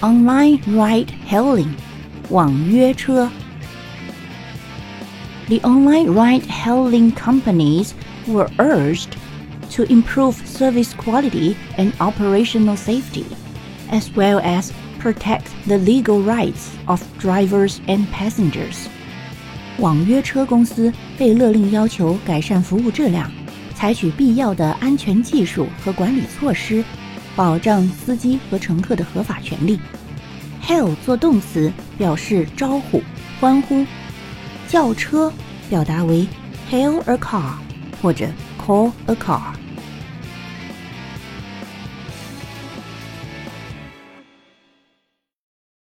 online ride hailing 网约车。The online ride hailing companies were urged to improve service quality and operational safety, as well as protect the legal rights of drivers and passengers. 网约车公司被勒令要求改善服务质量，采取必要的安全技术和管理措施， 保障司机和乘客的合法权利。Hail 做动词表示招呼、欢呼，轿车表达为 hail a car 或者 call a car。